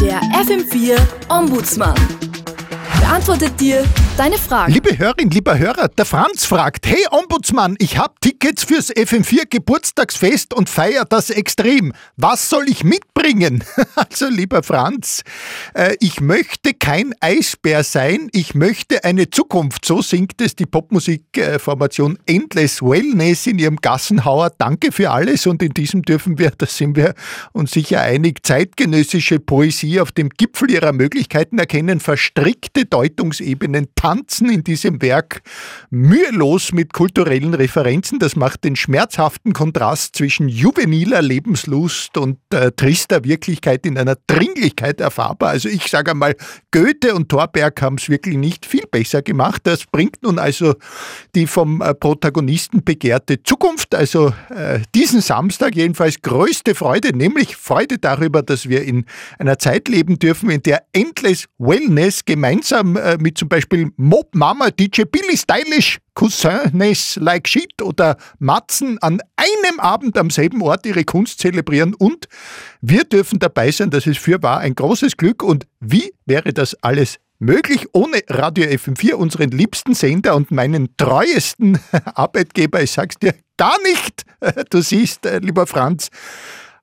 Der FM4 Ombudsmann. Beantwortet dir deine Fragen. Liebe Hörerin, lieber Hörer, der Franz fragt, hey Ombudsmann, ich habe Tickets fürs FM4 Geburtstagsfest und feier das extrem. Was soll ich mitbringen? Also lieber Franz, äh, ich möchte kein Eisbär sein, ich möchte eine Zukunft. So singt es die Popmusikformation Endless Wellness in ihrem Gassenhauer. Danke für alles und in diesem dürfen wir, da sind wir uns sicher einig, zeitgenössische Poesie auf dem Gipfel ihrer Möglichkeiten erkennen, verstrickte Deutungsebenen tanzen in diesem Werk mühelos mit kulturellen Referenzen. Das macht den schmerzhaften Kontrast zwischen juveniler Lebenslust und äh, trister Wirklichkeit in einer Dringlichkeit erfahrbar. Also ich sage einmal, Goethe und Thorberg haben es wirklich nicht viel besser gemacht. Das bringt nun also die vom äh, Protagonisten begehrte Zukunft, also äh, diesen Samstag jedenfalls größte Freude, nämlich Freude darüber, dass wir in einer Zeit leben dürfen, in der Endless Wellness gemeinsam äh, mit zum Beispiel Mob Mama, DJ Billy Stylish, Cousins Like Shit oder Matzen an einem Abend am selben Ort ihre Kunst zelebrieren. Und wir dürfen dabei sein, das ist für wahr ein großes Glück. Und wie wäre das alles möglich ohne Radio FM4, unseren liebsten Sender und meinen treuesten Arbeitgeber, ich sag's dir gar nicht. Du siehst, äh, lieber Franz,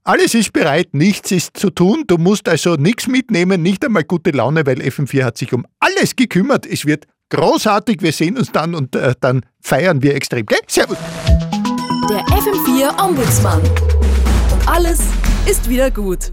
alles ist bereit, nichts ist zu tun. Du musst also nichts mitnehmen, nicht einmal gute Laune, weil FM4 hat sich um alles gekümmert. Es wird großartig. Wir sehen uns dann und äh, dann feiern wir extrem. Gell? Servus. Der FM4 Ombudsmann. Und alles ist wieder gut.